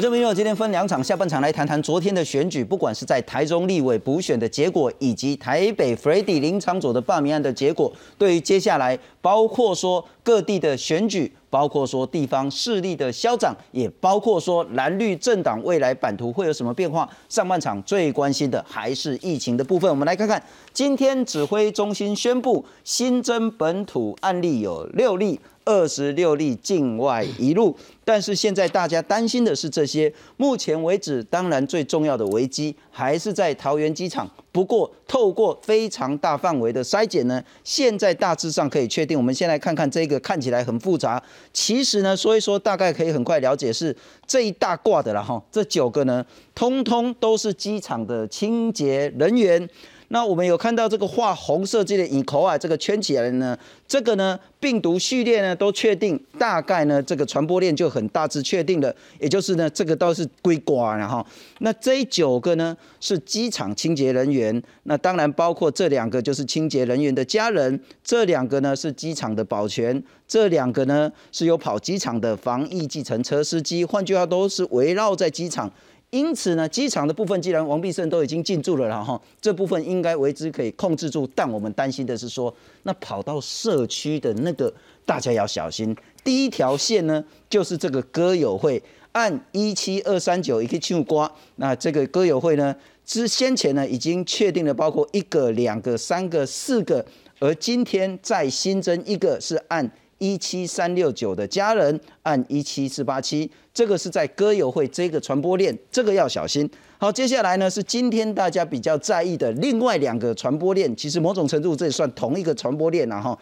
观众朋友，今天分两场，下半场来谈谈昨天的选举，不管是在台中立委补选的结果，以及台北 f r e d d y 林长佐的罢免案的结果，对于接下来包括说各地的选举，包括说地方势力的消长，也包括说蓝绿政党未来版图会有什么变化。上半场最关心的还是疫情的部分，我们来看看今天指挥中心宣布新增本土案例有六例。二十六例境外一路，但是现在大家担心的是这些。目前为止，当然最重要的危机还是在桃园机场。不过，透过非常大范围的筛检呢，现在大致上可以确定。我们先来看看这个看起来很复杂，其实呢，所以说大概可以很快了解是这一大挂的了哈。这九个呢，通通都是机场的清洁人员。那我们有看到这个画红色这个以口啊，这个圈起来呢，这个呢病毒序列呢都确定，大概呢这个传播链就很大致确定了，也就是呢这个都是归瓜了哈。那这九个呢是机场清洁人员，那当然包括这两个就是清洁人员的家人，这两个呢是机场的保全，这两个呢是有跑机场的防疫计程车司机，换句话都是围绕在机场。因此呢，机场的部分既然王必胜都已经进驻了，然后这部分应该为之可以控制住。但我们担心的是说，那跑到社区的那个，大家要小心。第一条线呢，就是这个歌友会，按一七二三九一个进入瓜。那这个歌友会呢，之先前呢已经确定了，包括一个、两个、三个、四个，而今天再新增一个是按。一七三六九的家人按一七四八七，这个是在歌友会这个传播链，这个要小心。好，接下来呢是今天大家比较在意的另外两个传播链，其实某种程度这也算同一个传播链了哈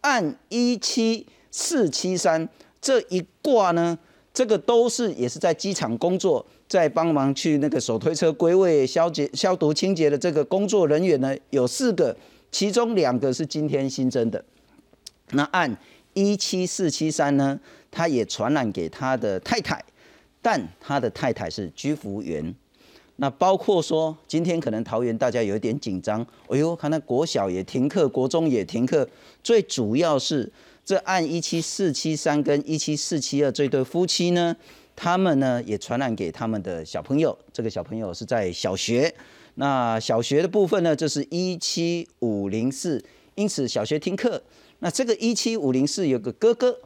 按一七四七三这一挂呢，这个都是也是在机场工作，在帮忙去那个手推车归位、消洁、消毒、清洁的这个工作人员呢，有四个，其中两个是今天新增的。那按一七四七三呢，他也传染给他的太太，但他的太太是居服员。那包括说，今天可能桃园大家有一点紧张，哎呦，看那国小也停课，国中也停课。最主要是这按一七四七三跟一七四七二这对夫妻呢，他们呢也传染给他们的小朋友。这个小朋友是在小学，那小学的部分呢，就是一七五零四，因此小学停课。那这个一七五零四有个哥哥，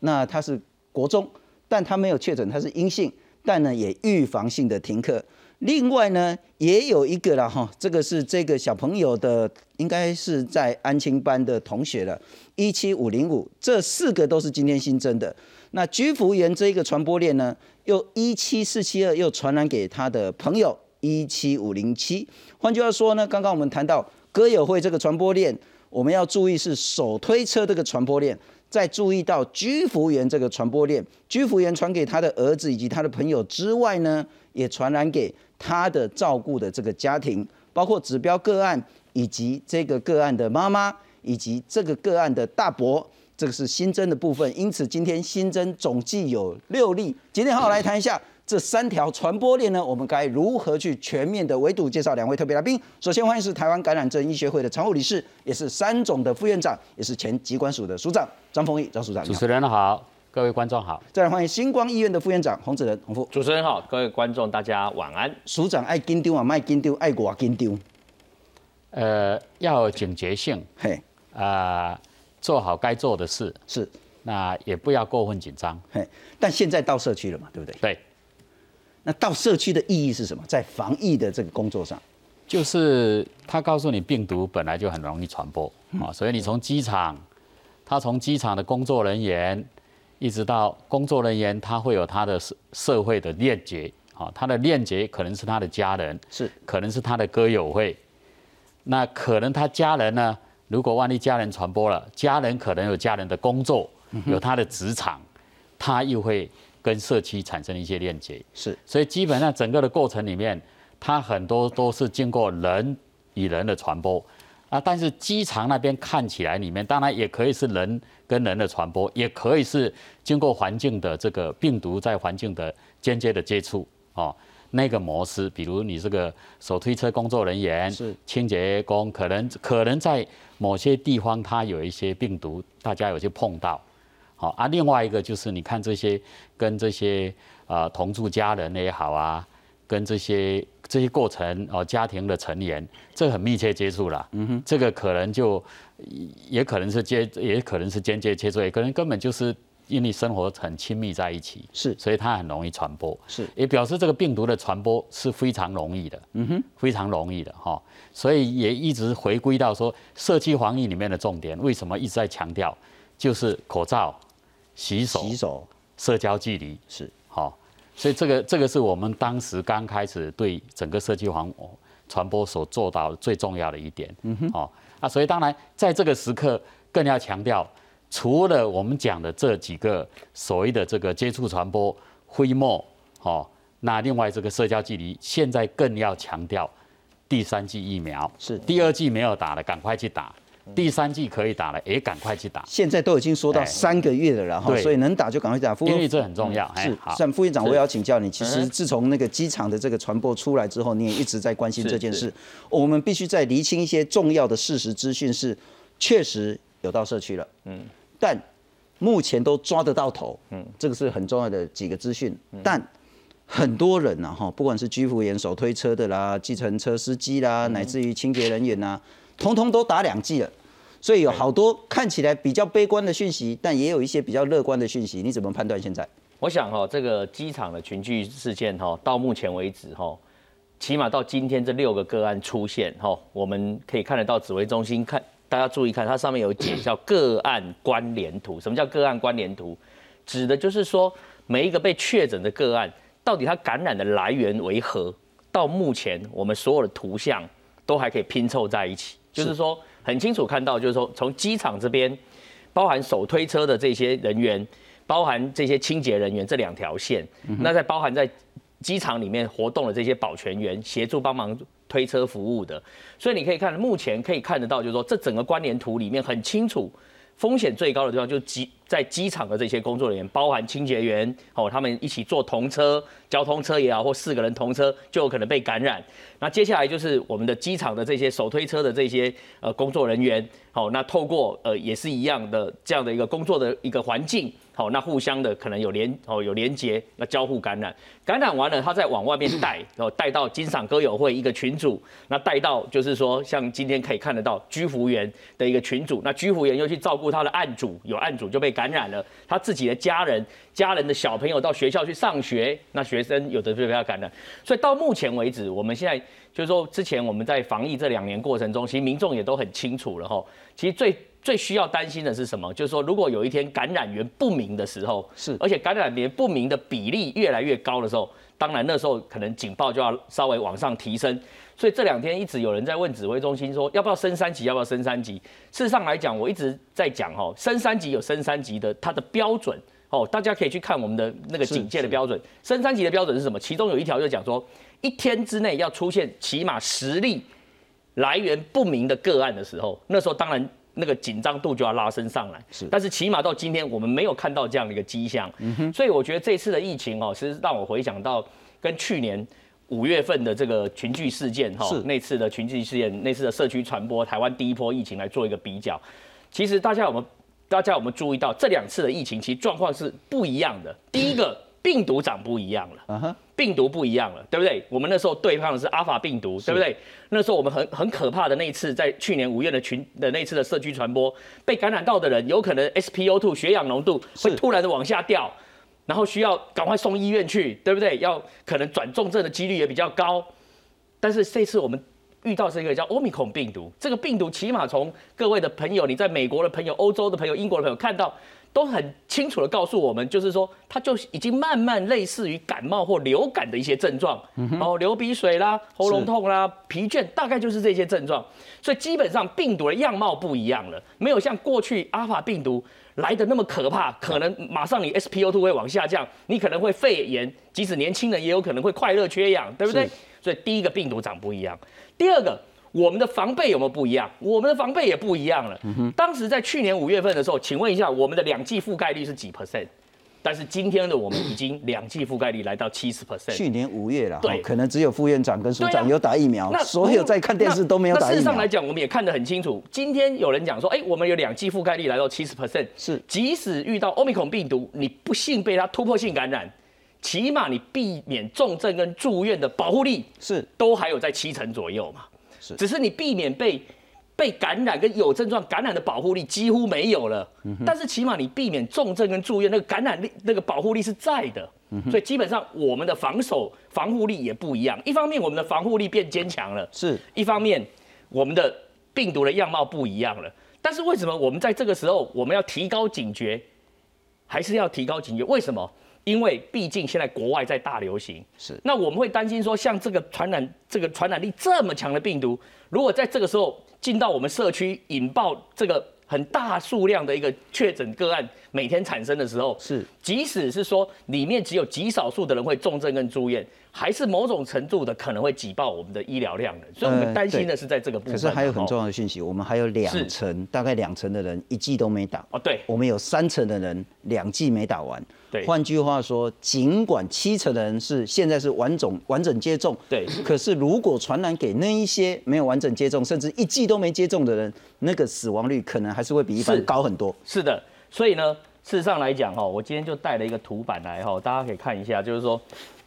那他是国中，但他没有确诊，他是阴性，但呢也预防性的停课。另外呢也有一个了哈，这个是这个小朋友的，应该是在安亲班的同学了，一七五零五，这四个都是今天新增的。那居服员这一个传播链呢，又一七四七二又传染给他的朋友一七五零七。换句话说呢，刚刚我们谈到歌友会这个传播链。我们要注意是手推车这个传播链，再注意到居服员这个传播链，居服员传给他的儿子以及他的朋友之外呢，也传染给他的照顾的这个家庭，包括指标个案以及这个个案的妈妈以及这个个案的大伯，这个是新增的部分。因此今天新增总计有六例。今天好好来谈一下。这三条传播链呢，我们该如何去全面的围堵？介绍两位特别来宾。首先欢迎是台湾感染症医学会的常务理事，也是三种的副院长，也是前疾管署的署长张丰毅张署长。主持人好，各位观众好。再来欢迎星光医院的副院长洪子仁洪副。主持人好，各位观众大家晚安。署长爱金丢啊，卖金丢，爱我金丢。呃，要警觉性，嘿，啊，做好该做的事是，那也不要过分紧张，嘿。但现在到社区了嘛，对不对？对。那到社区的意义是什么？在防疫的这个工作上，就是他告诉你病毒本来就很容易传播啊，所以你从机场，他从机场的工作人员，一直到工作人员，他会有他的社社会的链接啊，他的链接可能是他的家人，是可能是他的歌友会，那可能他家人呢，如果万一家人传播了，家人可能有家人的工作，有他的职场，他又会。跟社区产生一些链接，是，所以基本上整个的过程里面，它很多都是经过人与人的传播啊。但是机场那边看起来里面，当然也可以是人跟人的传播，也可以是经过环境的这个病毒在环境的间接的接触哦。那个模式，比如你这个手推车工作人员、是清洁工，可能可能在某些地方它有一些病毒，大家有些碰到。好啊，另外一个就是你看这些跟这些啊同住家人也好啊，跟这些这些过程哦家庭的成员，这很密切接触了。嗯哼，这个可能就也可能是接，也可能是间接接触，也可能根本就是因为生活很亲密在一起，是，所以它很容易传播。是，也表示这个病毒的传播是非常容易的。嗯哼，非常容易的哈。所以也一直回归到说社区防疫里面的重点，为什么一直在强调，就是口罩、洗手、洗手、社交距离是好。所以这个这个是我们当时刚开始对整个社区防传播所做到最重要的一点。嗯哼，好。那所以当然在这个时刻更要强调，除了我们讲的这几个所谓的这个接触传播、飞沫，哦，那另外这个社交距离，现在更要强调。第三剂疫苗是第二剂没有打的，赶快去打；第三季可以打了，也赶快去打。现在都已经说到三个月了，然后所以能打就赶快打。因为这很重要。是，像副院长，我也要请教你。其实自从那个机场的这个传播出来之后，你也一直在关心这件事。我们必须再厘清一些重要的事实资讯，是确实有到社区了。嗯，但目前都抓得到头。嗯，这个是很重要的几个资讯，但。很多人呐，哈，不管是居服员、手推车的啦、计程车司机啦，乃至于清洁人员呐，通通都打两剂了。所以有好多看起来比较悲观的讯息，但也有一些比较乐观的讯息。你怎么判断现在？我想哈，这个机场的群聚事件哈，到目前为止哈，起码到今天这六个个案出现哈，我们可以看得到指挥中心看，大家注意看，它上面有解叫个案关联图。什么叫个案关联图？指的就是说每一个被确诊的个案。到底它感染的来源为何？到目前我们所有的图像都还可以拼凑在一起，就是说很清楚看到，就是说从机场这边，包含手推车的这些人员，包含这些清洁人员这两条线，那在包含在机场里面活动的这些保全员，协助帮忙推车服务的，所以你可以看目前可以看得到，就是说这整个关联图里面很清楚，风险最高的地方就是机。在机场的这些工作人员，包含清洁员，哦，他们一起坐同车、交通车也好，或四个人同车，就有可能被感染。那接下来就是我们的机场的这些手推车的这些呃工作人员，好，那透过呃也是一样的这样的一个工作的一个环境，好，那互相的可能有连哦有连接，那交互感染，感染完了，他再往外面带，然后带到金赏歌友会一个群组，那带到就是说像今天可以看得到居服员的一个群组，那居服员又去照顾他的案主，有案主就被。感染了他自己的家人，家人的小朋友到学校去上学，那学生有的就被他感染。所以到目前为止，我们现在就是说，之前我们在防疫这两年过程中，其实民众也都很清楚了哈。其实最最需要担心的是什么？就是说，如果有一天感染源不明的时候，是而且感染源不明的比例越来越高的时候，当然那时候可能警报就要稍微往上提升。所以这两天一直有人在问指挥中心说，要不要升三级？要不要升三级？事实上来讲，我一直在讲哈，升三级有升三级的它的标准哦，大家可以去看我们的那个警戒的标准。升三级的标准是什么？其中有一条就讲说，一天之内要出现起码十例来源不明的个案的时候，那时候当然那个紧张度就要拉升上来。是，但是起码到今天我们没有看到这样的一个迹象。嗯哼。所以我觉得这次的疫情哦，其实让我回想到跟去年。五月份的这个群聚事件，哈，那次的群聚事件，那次的社区传播，台湾第一波疫情来做一个比较。其实大家有没有？大家有没有注意到这两次的疫情其实状况是不一样的？第一个病毒长不一样了，病毒不一样了，对不对？我们那时候对抗的是阿法病毒，对不对？那时候我们很很可怕的那一次，在去年五月的群的那次的社区传播，被感染到的人有可能 SPO2 血氧浓度会突然的往下掉。然后需要赶快送医院去，对不对？要可能转重症的几率也比较高。但是这次我们遇到这个叫欧米孔病毒，这个病毒起码从各位的朋友，你在美国的朋友、欧洲的朋友、英国的朋友看到，都很清楚的告诉我们，就是说它就已经慢慢类似于感冒或流感的一些症状，哦，流鼻水啦、喉咙痛啦、疲倦，大概就是这些症状。所以基本上病毒的样貌不一样了，没有像过去阿法病毒。来的那么可怕，可能马上你 SPO2 会往下降，你可能会肺炎，即使年轻人也有可能会快乐缺氧，对不对？所以第一个病毒长不一样，第二个我们的防备有没有不一样？我们的防备也不一样了。当时在去年五月份的时候，请问一下，我们的两剂覆盖率是几 percent？但是今天的我们已经两剂覆盖率来到七十 percent。去年五月了，对可能只有副院长跟署对啊长有打疫苗，那所有在看电视都没有打疫苗。那事实上来讲，我们也看得很清楚。今天有人讲说，哎、我们有两剂覆盖率来到七十 percent，是即使遇到欧米孔病毒，你不幸被它突破性感染，起码你避免重症跟住院的保护力是都还有在七成左右嘛。是只是你避免被被感染跟有症状感染的保护力几乎没有了，嗯但是起码你避免重症跟住院那个感染力那个保护力是在的，嗯所以基本上我们的防守防护力也不一样。一方面我们的防护力变坚强了，是一方面我们的病毒的样貌不一样了。但是为什么我们在这个时候我们要提高警觉，还是要提高警觉？为什么？因为毕竟现在国外在大流行，是。那我们会担心说，像这个传染这个传染力这么强的病毒，如果在这个时候进到我们社区，引爆这个很大数量的一个确诊个案每天产生的时候，是。即使是说里面只有极少数的人会重症跟住院，还是某种程度的可能会挤爆我们的医疗量的，所以我们担心的是在这个部分。可是还有很重要要的讯息，我们还有两是。成，大概两成的人一剂都没打。哦，对。我们有三成的人两剂没打完。对。换句话说，尽管七成的人是现在是完整完整接种，对。可是如果传染给那一些没有完整接种，甚至一剂都没接种的人，那个死亡率可能还是会比一般高很多。是的，所以呢，事实上来讲哈，我今天就带了一个图板来哈，大家可以看一下，就是说，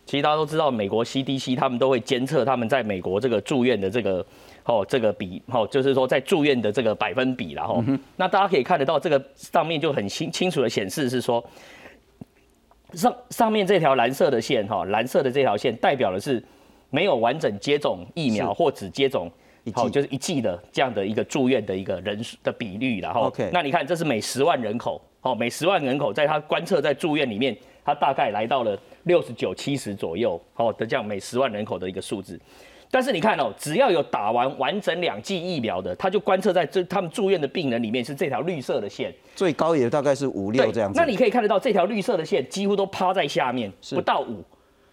其实大家都知道，美国 CDC 他们都会监测他们在美国这个住院的这个哦这个比哦，就是说在住院的这个百分比然后，那大家可以看得到这个上面就很清清楚的显示是说。上上面这条蓝色的线哈，蓝色的这条线代表的是没有完整接种疫苗或只接种好就是一剂的这样的一个住院的一个人数的比率，然后 OK 那你看这是每十万人口，好每十万人口在他观测在住院里面，他大概来到了六十九七十左右，好的这样每十万人口的一个数字。但是你看哦，只要有打完完整两剂疫苗的，他就观测在这他们住院的病人里面是这条绿色的线，最高也大概是五六这样子。那你可以看得到这条绿色的线几乎都趴在下面，不到五，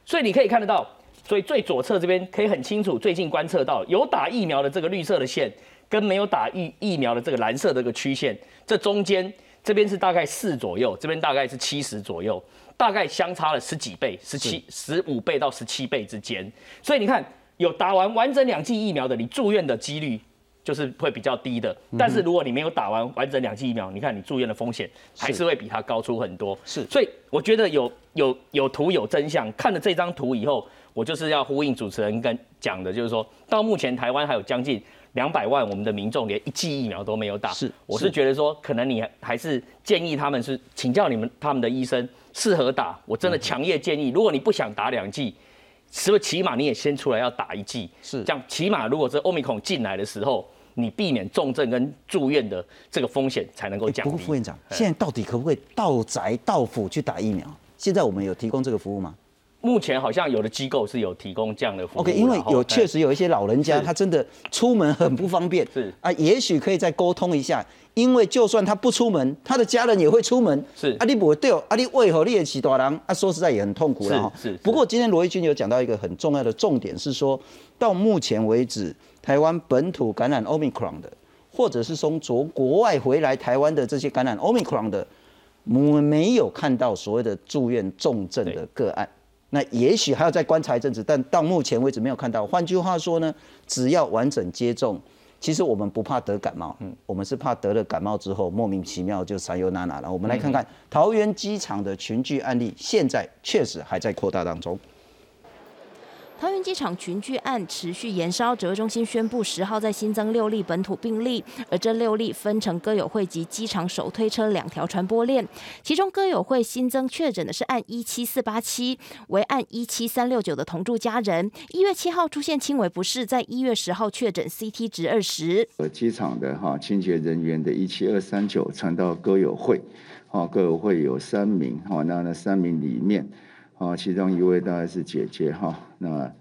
所以你可以看得到，所以最左侧这边可以很清楚，最近观测到有打疫苗的这个绿色的线，跟没有打疫疫苗的这个蓝色的这个曲线，这中间这边是大概四左右，这边大概是七十左右，大概相差了十几倍，十七十五倍到十七倍之间，所以你看有打完完整两剂疫苗的，你住院的几率。就是会比较低的，嗯但是如果你没有打完完整两剂疫苗，你看你住院的风险还是会比它高出很多。是所以我觉得有有有图有真相。看了这张图以后，我就是要呼应主持人跟讲的，就是说到目前台湾还有将近两百万我们的民众连一剂疫苗都没有打。是我是是觉得说，可能你还是建议他们是请教你们他们的医生适合打。我真的强烈建议，如果你不想打两剂。是不是起码你也先出来要打一剂？是这样，起码如果这欧米孔进来的时候，你避免重症跟住院的这个风险才能够降低。不过副院长，哎现在到底可不可以到宅到府去打疫苗？现在我们有提供这个服务吗目前好像有的机构是有提供这样的服务？OK，因为有确实有一些老人家，他真的出门很不方便，是啊，也许可以再沟通一下。因为就算他不出门，他的家人也会出门。是啊，你不会对哦，啊，你为何你也起大人？啊，说实在也很痛苦了哈。是不过今天罗毅军有讲到一个很重要的重点，是说到目前为止，台湾本土感染 Omicron 的，或者是从国国外回来台湾的这些感染 Omicron 的，我们没有看到所谓的住院重症的个案。那也许还要再观察一阵子，但到目前为止没有看到。换句话说呢，只要完整接种，其实我们不怕得感冒，嗯，我们是怕得了感冒之后莫名其妙就三忧娜娜了。我们来看看桃园机场的群聚案例，现在确实还在扩大当中。桃园机场群聚案持续延烧，指挥中心宣布十号再新增六例本土病例，而这六例分成歌友会及机场手推车两条传播链。其中歌友会新增确诊的是按一七四八七，为按一七三六九的同住家人，一月七号出现轻微不适，在一月十号确诊 CT 值二十。呃，机场的哈清洁人员的一七二三九传到歌友会，哈歌友会有三名哈，那那三名里面，啊其中一位大概是姐姐哈，那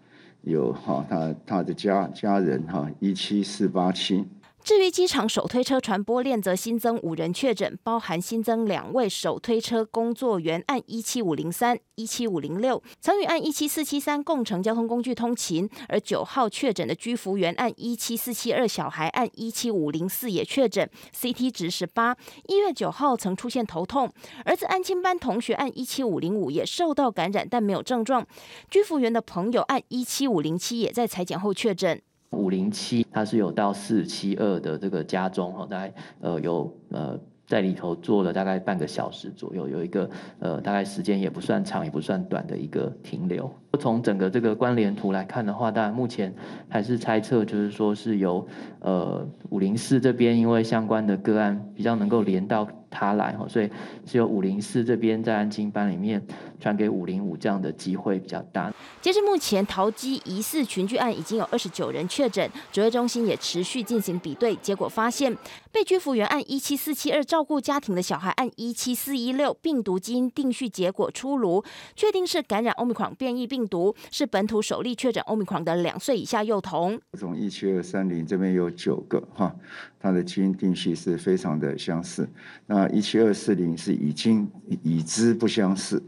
有哈她她的家家人哈一七四八七。至于机场手推车传播链，则新增五人确诊，包含新增两位手推车工作员，按一七五零三、一七五零六，曾与按一七四七三共乘交通工具通勤。而九号确诊的居服员按一七四七二，小孩按一七五零四也确诊，CT 值十八。一月九号曾出现头痛，儿子安亲班同学按一七五零五也受到感染，但没有症状。居服员的朋友按一七五零七也在裁剪后确诊。五零七，它是有到四七二的这个加重哈，大概呃有呃在里头做了大概半个小时左右，有一个呃大概时间也不算长也不算短的一个停留。从整个这个关联图来看的话，当然目前还是猜测，就是说是由呃五零四这边因为相关的个案比较能够连到。他来哈，所以是由五零四这边在安静班里面传给五零五这样的机会比较大。截至目前，桃机疑似群聚案已经有二十九人确诊，指挥中心也持续进行比对，结果发现被居服员按一七四七二照顾家庭的小孩按一七四一六，病毒基因定序结果出炉，确定是感染欧米狂变异病毒，是本土首例确诊欧米狂的两岁以下幼童。从一七二三零这边有九个哈，它的基因定序是非常的相似。那一七二四零是已经已知不相似，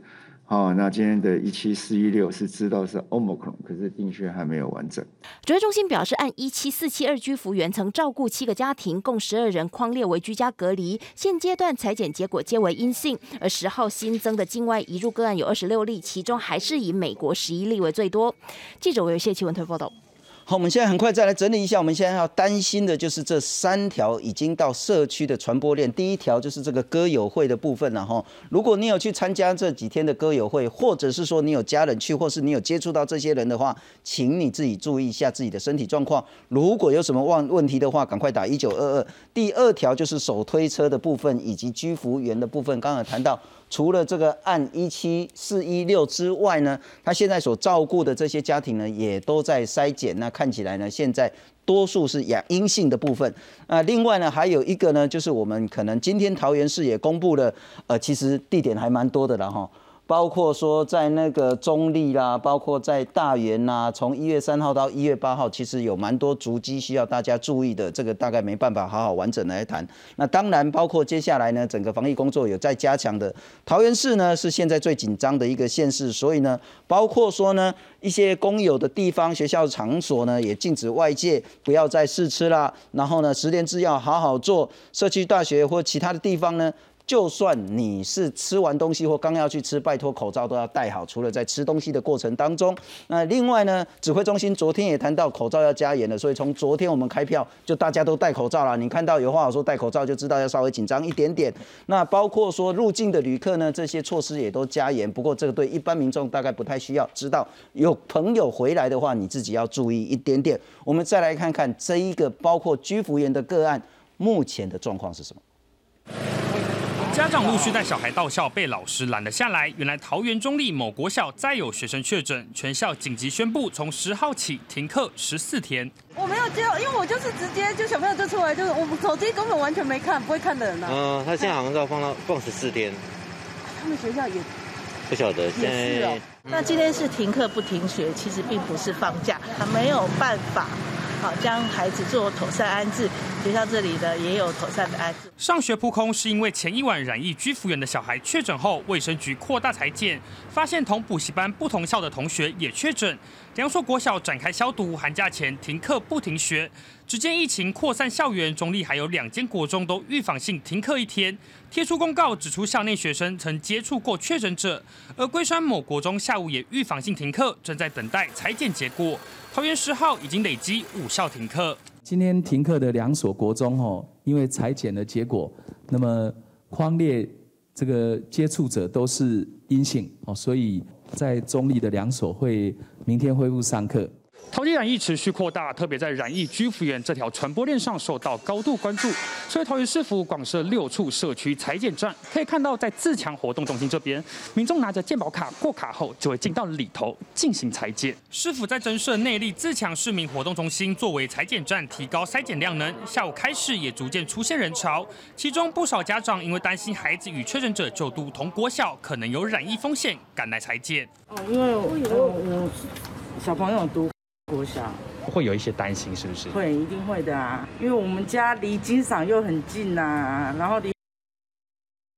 好，那今天的一七四一六是知道是 omicron，可是定序还没有完整。指挥中心表示，按一七四七二居服员曾照顾七个家庭，共十二人框列为居家隔离，现阶段裁剪结果皆为阴性。而十号新增的境外移入个案有二十六例，其中还是以美国十一例为最多。记者为谢奇文推报道。好，我们现在很快再来整理一下。我们现在要担心的就是这三条已经到社区的传播链。第一条就是这个歌友会的部分了哈。如果你有去参加这几天的歌友会，或者是说你有家人去，或是你有接触到这些人的话，请你自己注意一下自己的身体状况。如果有什么问问题的话，赶快打一九二二。第二条就是手推车的部分以及居服员的部分。刚刚谈到。除了这个案一七四一六之外呢，他现在所照顾的这些家庭呢，也都在筛检。那看起来呢，现在多数是阳阴性的部分。那另外呢，还有一个呢，就是我们可能今天桃园市也公布了，呃，其实地点还蛮多的了哈。包括说在那个中立啦，包括在大园呐，从一月三号到一月八号，其实有蛮多足迹需要大家注意的。这个大概没办法好好完整来谈。那当然包括接下来呢，整个防疫工作有在加强的。桃园市呢是现在最紧张的一个县市，所以呢，包括说呢一些公有的地方、学校场所呢，也禁止外界不要再试吃啦。然后呢，十连制要好好做。社区大学或其他的地方呢。就算你是吃完东西或刚要去吃，拜托口罩都要戴好。除了在吃东西的过程当中，那另外呢，指挥中心昨天也谈到口罩要加严了，所以从昨天我们开票就大家都戴口罩了。你看到有话好说戴口罩，就知道要稍微紧张一点点。那包括说入境的旅客呢，这些措施也都加严。不过这个对一般民众大概不太需要知道。有朋友回来的话，你自己要注意一点点。我们再来看看这一个包括居服员的个案，目前的状况是什么？家长陆续带小孩到校，被老师拦了下来。原来桃园中立某国小再有学生确诊，全校紧急宣布从十号起停课十四天。我没有接，因为我就是直接就小朋友就出来，就是我手机根本完全没看，不会看的人啊。嗯，他现在好像是要放到放十四天。他们学校也不晓得，现在那今天是停课不停学，其实并不是放假，没有办法。好，将孩子做妥善安置。学校这里的也有妥善的安置。上学扑空是因为前一晚染疫居服员的小孩确诊后，卫生局扩大裁剪，发现同补习班不同校的同学也确诊。梁硕国小展开消毒，寒假前停课不停学。只见疫情扩散校园，中立还有两间国中都预防性停课一天，贴出公告指出校内学生曾接触过确诊者。而龟山某国中下午也预防性停课，正在等待裁剪结果。桃园十号已经累积五校停课。今天停课的两所国中哦，因为裁剪的结果，那么框列这个接触者都是阴性哦，所以在中立的两所会明天恢复上课。桃机染疫持续扩大，特别在染疫居服员这条传播链上受到高度关注。所以桃园市府广设六处社区裁剪站，可以看到在自强活动中心这边，民众拿着健保卡过卡后，就会进到里头进行裁剪。市府在增设内力自强市民活动中心作为裁剪站，提高筛检量能。下午开始也逐渐出现人潮，其中不少家长因为担心孩子与确诊者就读同国小，可能有染疫风险，赶来裁剪。哦，因为我我小朋友读。国小，会有一些担心，是不是？会，一定会的啊，因为我们家离金赏又很近呐，然后离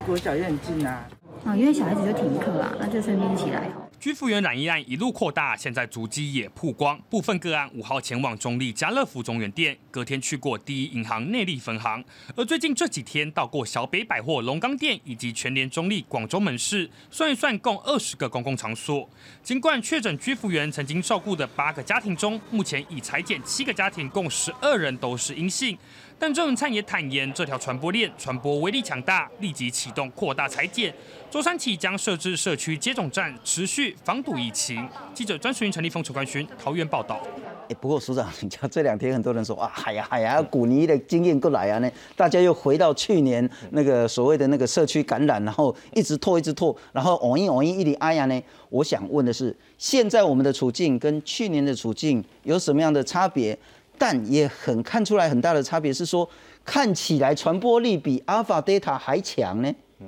国小也很近呐。啊，啊因为小孩子就停课啊，那就顺便起来。居服员染疫案一路扩大，现在足迹也曝光。部分个案五号前往中立家乐福中原店，隔天去过第一银行内力分行，而最近这几天到过小北百货龙岗店以及全联中立广州门市，算一算共二十个公共场所。尽管确诊居服员曾经照顾的八个家庭中，目前已裁减七个家庭，共十二人都是阴性。但郑文灿也坦言，这条传播链传播威力强大，立即启动扩大裁剪。周三起将设置社区接种站，持续防堵疫情。记者专询陈立峰、陈冠勋，桃园报道。哎，不过署长，你讲这两天很多人说啊，海呀海呀，古尼的经验过来啊呢，大家又回到去年那个所谓的那个社区感染，然后一直拖一直拖，然后偶一偶一一里哎呀呢。我想问的是，现在我们的处境跟去年的处境有什么样的差别？但也很看出来很大的差别是说，看起来传播力比 Alpha、Delta 还强呢。嗯，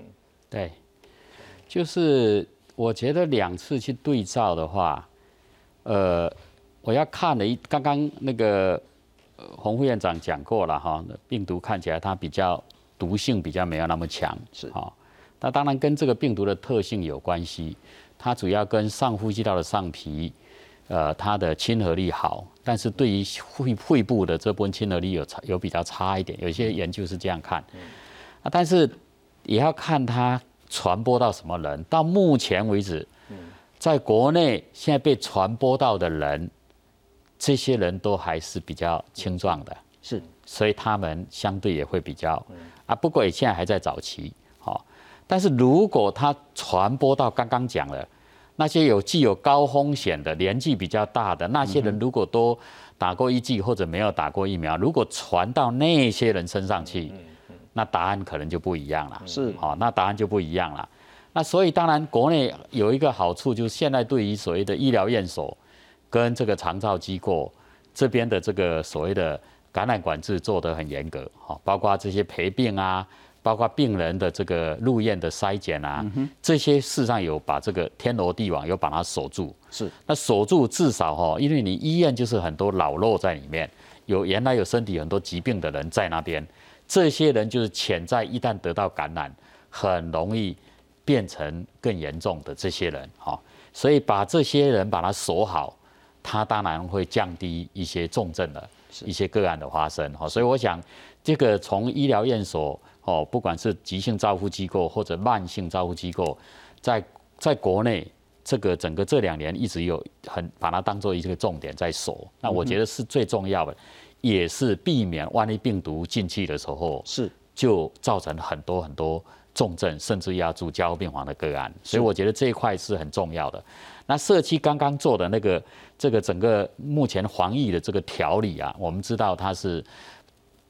对，就是我觉得两次去对照的话，呃，我要看了一刚刚那个洪副院长讲过了哈，病毒看起来它比较毒性比较没有那么强，是哈。那当然跟这个病毒的特性有关系，它主要跟上呼吸道的上皮。呃，它的亲和力好，但是对于肺肺部的这部分亲和力有差，有比较差一点。有些研究是这样看，啊，但是也要看它传播到什么人。到目前为止，在国内现在被传播到的人，这些人都还是比较轻壮的，是，所以他们相对也会比较啊。不过也现在还在早期，好，但是如果它传播到刚刚讲了。那些有具有高风险的、年纪比较大的那些人，如果都打过一剂或者没有打过疫苗，如果传到那些人身上去，那答案可能就不一样了。是，好，那答案就不一样了。那所以当然，国内有一个好处，就是现在对于所谓的医疗院所跟这个长照机构这边的这个所谓的感染管制做得很严格，哈，包括这些陪病啊。包括病人的这个入院的筛检啊，这些事实上有把这个天罗地网有把它锁住。是，那锁住至少哈，因为你医院就是很多老弱在里面，有原来有身体很多疾病的人在那边，这些人就是潜在一旦得到感染，很容易变成更严重的这些人哈。所以把这些人把它锁好，它当然会降低一些重症的一些个案的发生哈。所以我想，这个从医疗院所。哦，不管是急性照护机构或者慢性照护机构，在在国内这个整个这两年一直有很把它当做一个重点在守。那我觉得是最重要的，也是避免万一病毒进去的时候是就造成很多很多重症，甚至压住加护病房的个案。所以我觉得这一块是很重要的。那社区刚刚做的那个这个整个目前防疫的这个条理啊，我们知道它是。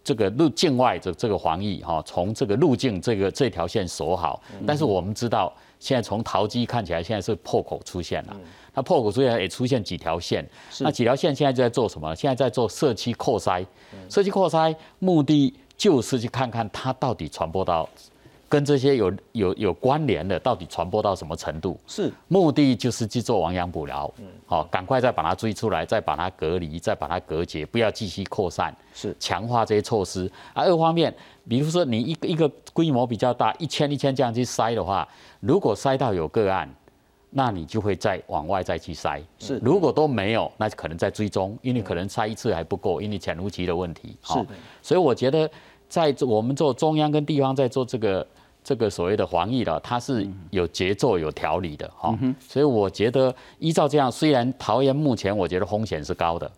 这个路境外的这个防疫哈，从这个路径这个这条线锁好，但是我们知道现在从淘机看起来现在是破口出现了，那破口出现也出现几条线，那几条线现在就在做什么？现在在做社区扩筛，社区扩筛目的就是去看看它到底传播到。跟这些有有有关联的，到底传播到什么程度？是目的就是去做亡羊补牢，嗯，好，赶快再把它追出来，再把它隔离，再把它隔绝，不要继续扩散。是强化这些措施。啊，二方面，比如说你一个一个规模比较大，一千一千这样去筛的话，如果筛到有个案，那你就会再往外再去筛。是，如果都没有，那可能在追踪，因为可能筛一次还不够，因为潜伏期的问题。是，所以我觉得在我们做中央跟地方在做这个。这个所谓的防疫了，它是有节奏、有条理的哈，所以我觉得依照这样，虽然桃园目前我觉得风险是高的，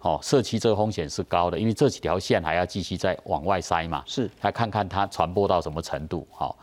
哦，社区这个风险是高的，因为这几条线还要继续再往外塞嘛，是，来看看它传播到什么程度，好，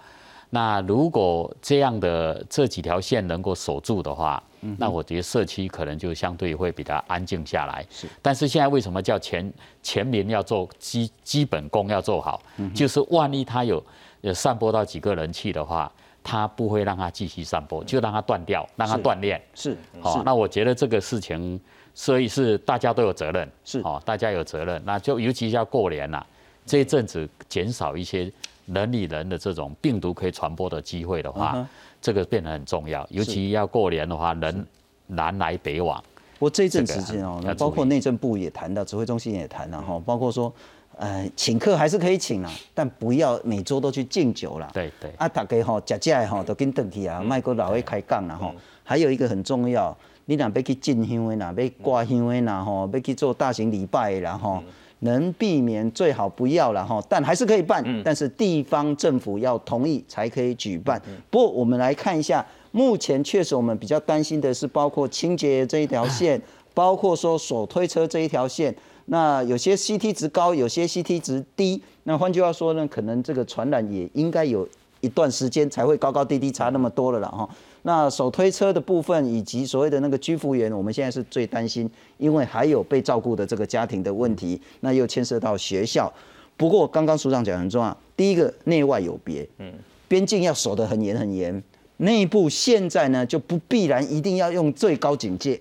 那如果这样的这几条线能够守住的话，那我觉得社区可能就相对会比较安静下来。是，但是现在为什么叫全全民要做基基本功要做好，就是万一他有。有散播到几个人去的话，他不会让他继续散播，就让他断掉，让他锻炼。是，好，那我觉得这个事情，所以是大家都有责任。是，哦，大家有责任，那就尤其要过年了，这一阵子减少一些人与人的这种病毒可以传播的机会的话，这个变得很重要。尤其要过年的话，人南来北往。我这一阵时间哦包括内政部也谈到，指挥中心也谈了哈，包括说，呃，请客还是可以请啦，但不要每周都去敬酒啦。对对，啊，大家吼食食的吼都跟等去啊，卖个老会开讲啦吼。还有一个很重要，你若要去进香的啦，要挂香的啦吼，要去做大型礼拜的啦吼。能避免最好不要了哈，但还是可以办，但是地方政府要同意才可以举办。不过我们来看一下，目前确实我们比较担心的是，包括清洁这一条线，包括说手推车这一条线，那有些 CT 值高，有些 CT 值低。那换句话说呢，可能这个传染也应该有一段时间才会高高低低差那么多了了哈。那手推车的部分以及所谓的那个居服员，我们现在是最担心，因为还有被照顾的这个家庭的问题，那又牵涉到学校。不过刚刚署长讲很重要，第一个内外有别，嗯，边境要守得很严很严，内部现在呢就不必然一定要用最高警戒。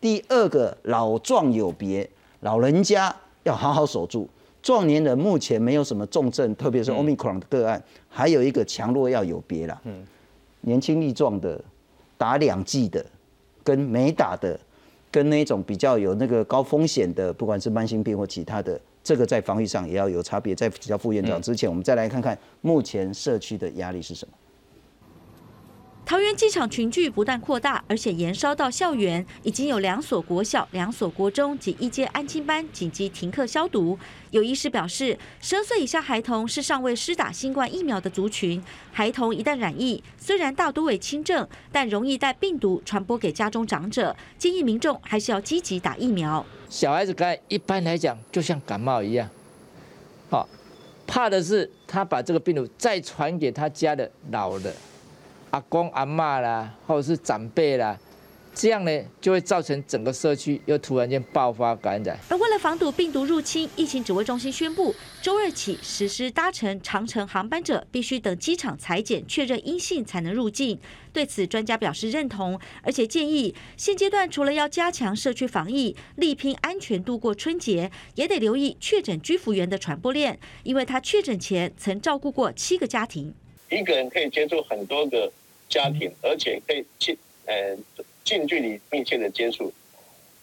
第二个老壮有别，老人家要好好守住，壮年人目前没有什么重症，特别是 Omicron 的个案，还有一个强弱要有别啦，嗯。年轻力壮的，打两剂的，跟没打的，跟那种比较有那个高风险的，不管是慢性病或其他的，这个在防御上也要有差别。在比较副院长之前，我们再来看看目前社区的压力是什么。桃园机场群聚不但扩大，而且延烧到校园，已经有两所国小、两所国中及一间安亲班紧急停课消毒。有医师表示，十二岁以下孩童是尚未施打新冠疫苗的族群，孩童一旦染疫，虽然大多为轻症，但容易带病毒传播给家中长者，建议民众还是要积极打疫苗。小孩子感一般来讲就像感冒一样，好，怕的是他把这个病毒再传给他家的老的。阿公阿妈啦，或者是长辈啦，这样呢就会造成整个社区又突然间爆发感染。而为了防堵病毒入侵，疫情指挥中心宣布，周二起实施搭乘长程航班者必须等机场裁检确认阴性才能入境。对此，专家表示认同，而且建议现阶段除了要加强社区防疫，力拼安全度过春节，也得留意确诊居服员的传播链，因为他确诊前曾照顾过七个家庭。一个人可以接触很多个。家庭，而且可以近呃近距离密切的接触，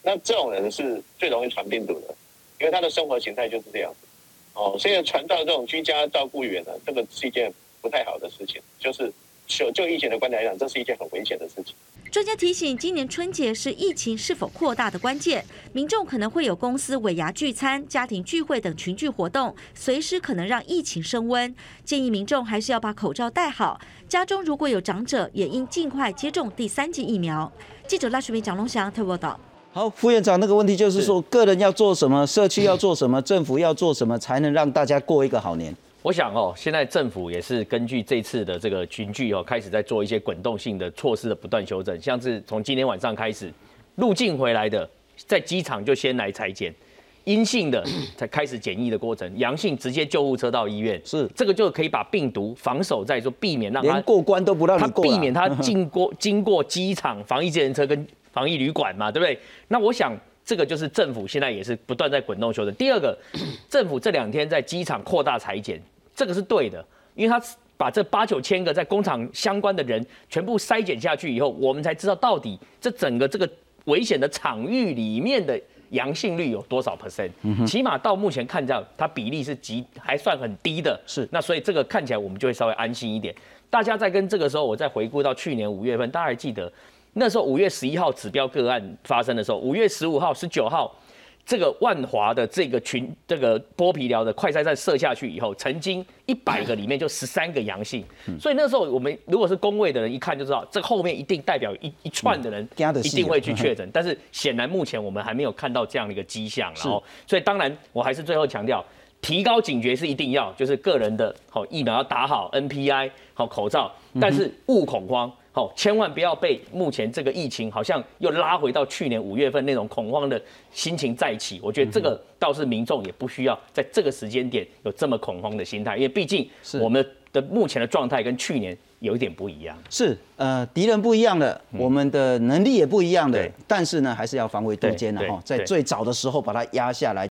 那这种人是最容易传病毒的，因为他的生活形态就是这样子。哦，所以传到这种居家照顾员呢，这个是一件不太好的事情，就是就就疫情的观点来讲，这是一件很危险的事情。专家提醒，今年春节是疫情是否扩大的关键，民众可能会有公司尾牙聚餐、家庭聚会等群聚活动，随时可能让疫情升温。建议民众还是要把口罩戴好，家中如果有长者，也应尽快接种第三剂疫苗。记者赖淑明、蒋龙祥特报道。好，副院长，那个问题就是说，个人要做什么，社区要做什么，政府要做什么，才能让大家过一个好年？我想哦，现在政府也是根据这次的这个群聚哦，开始在做一些滚动性的措施的不断修正，像是从今天晚上开始，入境回来的在机场就先来裁剪，阴性的才开始检疫的过程，阳性直接救护车到医院，是这个就可以把病毒防守在说，避免让他过关都不让他避免他 经过经过机场防疫接人车跟防疫旅馆嘛，对不对？那我想。这个就是政府现在也是不断在滚动修正。第二个，政府这两天在机场扩大裁剪，这个是对的，因为他把这八九千个在工厂相关的人全部筛减下去以后，我们才知道到底这整个这个危险的场域里面的阳性率有多少 percent。起码到目前看到它比例是极还算很低的。是，那所以这个看起来我们就会稍微安心一点。大家在跟这个时候，我再回顾到去年五月份，大家还记得？那时候五月十一号指标个案发生的时候，五月十五号、十九号，这个万华的这个群这个剥皮疗的快筛站设下去以后，曾经一百个里面就十三个阳性，所以那时候我们如果是工位的人一看就知道，这后面一定代表一一串的人一定会去确诊，但是显然目前我们还没有看到这样的一个迹象，然后所以当然我还是最后强调，提高警觉是一定要，就是个人的好疫苗要打好，NPI 好口罩，但是勿恐慌。哦，千万不要被目前这个疫情好像又拉回到去年五月份那种恐慌的心情再起。我觉得这个倒是民众也不需要在这个时间点有这么恐慌的心态，因为毕竟我们的目前的状态跟去年有一点不一样。是，呃，敌人不一样了，我们的能力也不一样的，但是呢，还是要防微杜渐的哈，在最早的时候把它压下来。